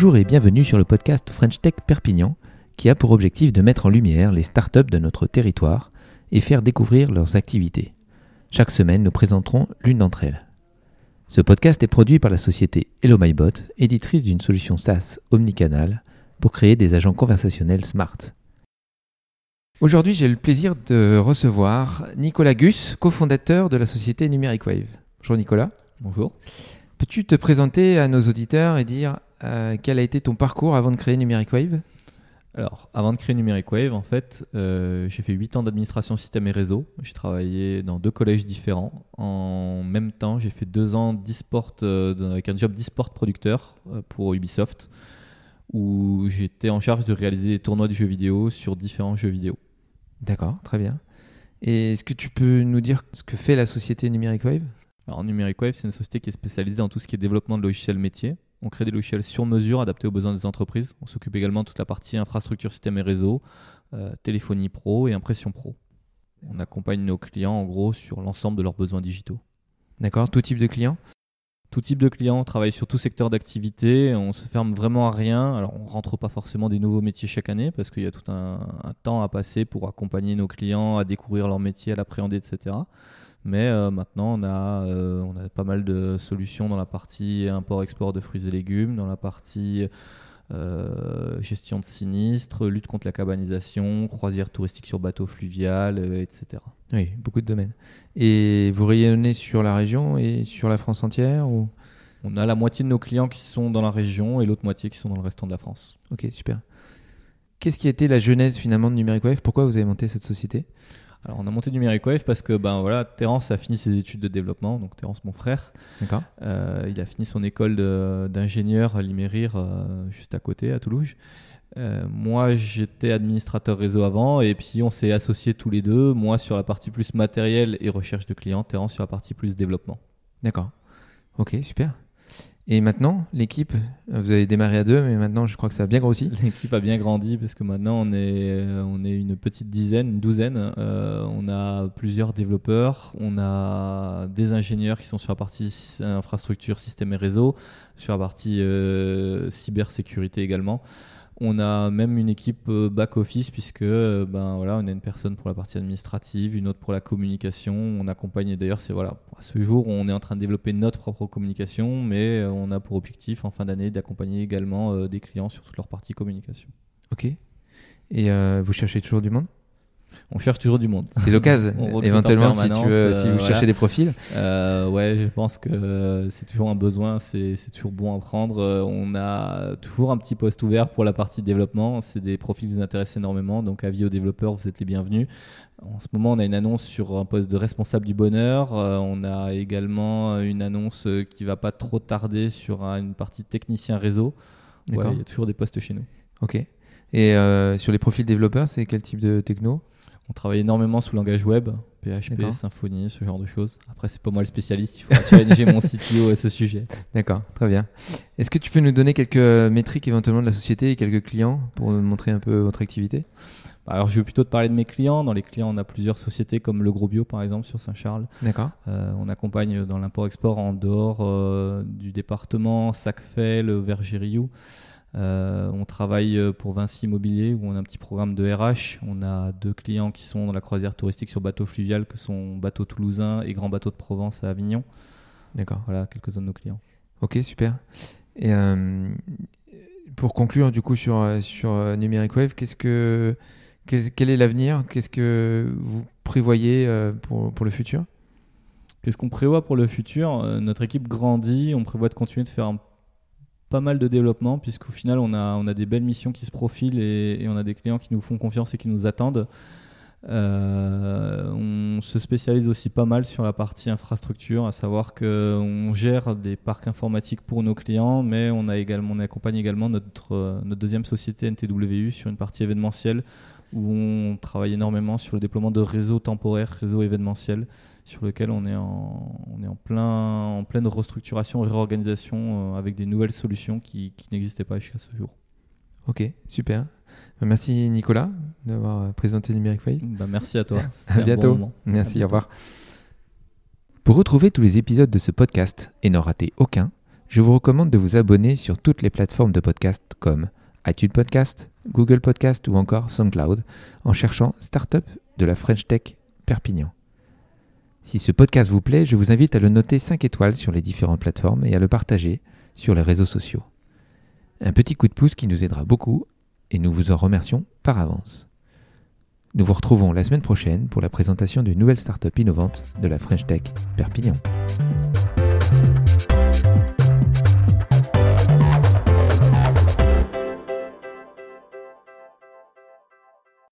Bonjour et bienvenue sur le podcast French Tech Perpignan qui a pour objectif de mettre en lumière les startups de notre territoire et faire découvrir leurs activités. Chaque semaine, nous présenterons l'une d'entre elles. Ce podcast est produit par la société Hello MyBot, éditrice d'une solution SaaS omnicanal pour créer des agents conversationnels smart. Aujourd'hui, j'ai le plaisir de recevoir Nicolas Gus, cofondateur de la société Numeric Wave. Bonjour Nicolas. Bonjour. Peux-tu te présenter à nos auditeurs et dire euh, quel a été ton parcours avant de créer Numeric Wave? Alors, avant de créer Numeric Wave, en fait, euh, j'ai fait 8 ans d'administration système et réseau. J'ai travaillé dans deux collèges différents. En même temps, j'ai fait 2 ans d'e-sport euh, avec un job d'e-sport producteur pour Ubisoft, où j'étais en charge de réaliser des tournois de jeux vidéo sur différents jeux vidéo. D'accord, très bien. Et est-ce que tu peux nous dire ce que fait la société Numeric Wave? Alors, Numeric Wave, c'est une société qui est spécialisée dans tout ce qui est développement de logiciels métiers. On crée des logiciels sur mesure adaptés aux besoins des entreprises. On s'occupe également de toute la partie infrastructure, système et réseau, euh, téléphonie pro et impression pro. On accompagne nos clients en gros sur l'ensemble de leurs besoins digitaux. D'accord, tout type de clients tout type de clients, on travaille sur tout secteur d'activité, on se ferme vraiment à rien. Alors on rentre pas forcément des nouveaux métiers chaque année parce qu'il y a tout un, temps à passer pour accompagner nos clients à découvrir leur métier, à l'appréhender, etc. Mais euh, maintenant, on a, euh, on a pas mal de solutions dans la partie import-export de fruits et légumes, dans la partie euh, gestion de sinistres, lutte contre la cabanisation, croisière touristique sur bateau fluvial, etc. Oui, beaucoup de domaines. Et vous rayonnez sur la région et sur la France entière ou? On a la moitié de nos clients qui sont dans la région et l'autre moitié qui sont dans le restant de la France. Ok, super. Qu'est-ce qui a été la genèse finalement de Numeric Wave Pourquoi vous avez monté cette société? Alors, on a monté Numeric Wave parce que ben voilà, Terence a fini ses études de développement, donc Terence, mon frère. D'accord. Euh, il a fini son école d'ingénieur à Limérir, euh, juste à côté, à Toulouse. Euh, moi, j'étais administrateur réseau avant, et puis on s'est associés tous les deux. Moi sur la partie plus matérielle et recherche de clients, Terence sur la partie plus développement. D'accord. Ok, super. Et maintenant, l'équipe, vous avez démarré à deux, mais maintenant je crois que ça a bien grossi. L'équipe a bien grandi parce que maintenant on est, euh, on est une petite dizaine, une douzaine. Euh, on a plusieurs développeurs, on a des ingénieurs qui sont sur la partie infrastructure, système et réseau, sur la partie euh, cybersécurité également. On a même une équipe euh, back-office puisque euh, ben, voilà, on a une personne pour la partie administrative, une autre pour la communication. On accompagne d'ailleurs, c'est voilà, à ce jour, on est en train de développer notre propre communication, mais euh, on a pour objectif en fin d'année d'accompagner également des clients sur toute leur partie communication. Ok. Et vous cherchez toujours du monde? On cherche toujours du monde. C'est l'occasion, éventuellement, si, tu veux, si vous cherchez des profils. Euh, ouais, je pense que c'est toujours un besoin, c'est toujours bon à prendre. Euh, on a toujours un petit poste ouvert pour la partie développement. C'est des profils qui vous intéressent énormément, donc avis aux développeurs, vous êtes les bienvenus. En ce moment, on a une annonce sur un poste de responsable du bonheur. Euh, on a également une annonce qui va pas trop tarder sur une partie technicien réseau. il y a toujours des postes chez nous. Ok. Et sur les profils développeurs, c'est quel type de techno? On travaille énormément sous langage web, PHP, Symfony, ce genre de choses. Après, c'est pas moi le spécialiste, il faut challenger mon CTO à ce sujet. D'accord, très bien. Est-ce que tu peux nous donner quelques métriques éventuellement de la société et quelques clients pour nous montrer un peu votre activité? Bah, alors, je vais plutôt te parler de mes clients. Dans les clients, on a plusieurs sociétés comme Le Gros Bio, par exemple, sur Saint-Charles. D'accord. Euh, on accompagne dans l'import-export en dehors euh, du département Sacfel, Vergériou. Euh, on travaille euh, pour Vinci Immobilier où on a un petit programme de RH. On a deux clients qui sont dans la croisière touristique sur bateau fluvial que sont Bateau Toulousain et Grand Bateau de Provence à Avignon. D'accord. Voilà quelques-uns de nos clients. Ok, super. Et euh, pour conclure du coup sur, sur Numeric Wave, qu'est-ce que, quel est l'avenir? Qu'est-ce que vous prévoyez pour, pour le futur? Qu'est-ce qu'on prévoit pour le futur? Notre équipe grandit, on prévoit de continuer de faire un pas mal de développement, puisqu'au final, on a, on a des belles missions qui se profilent et, on a des clients qui nous font confiance et qui nous attendent. Euh, on se spécialise aussi pas mal sur la partie infrastructure, à savoir qu'on gère des parcs informatiques pour nos clients, mais on, a également, on accompagne également notre, notre deuxième société NTWU sur une partie événementielle où on travaille énormément sur le déploiement de réseaux temporaires, réseaux événementiels sur lequel on est en, on est en, plein, en pleine restructuration et réorganisation euh, avec des nouvelles solutions qui, qui n'existaient pas jusqu'à ce jour. Ok, super. Merci Nicolas d'avoir présenté Numeric Wave. Bah, merci à toi. à bientôt. merci, au revoir. Pour retrouver tous les épisodes de ce podcast et n'en rater aucun, Je vous recommande de vous abonner sur toutes les plateformes de podcast comme iTunes Podcast, Google Podcast ou encore SoundCloud en cherchant Startup de la French Tech Perpignan. Si ce podcast vous plaît, je vous invite à le noter 5 étoiles sur les différentes plateformes et à le partager sur les réseaux sociaux. Un petit coup de pouce qui nous aidera beaucoup et nous vous en remercions par avance. Nous vous retrouvons la semaine prochaine pour la présentation d'une nouvelle startup innovante de la French Tech Perpignan.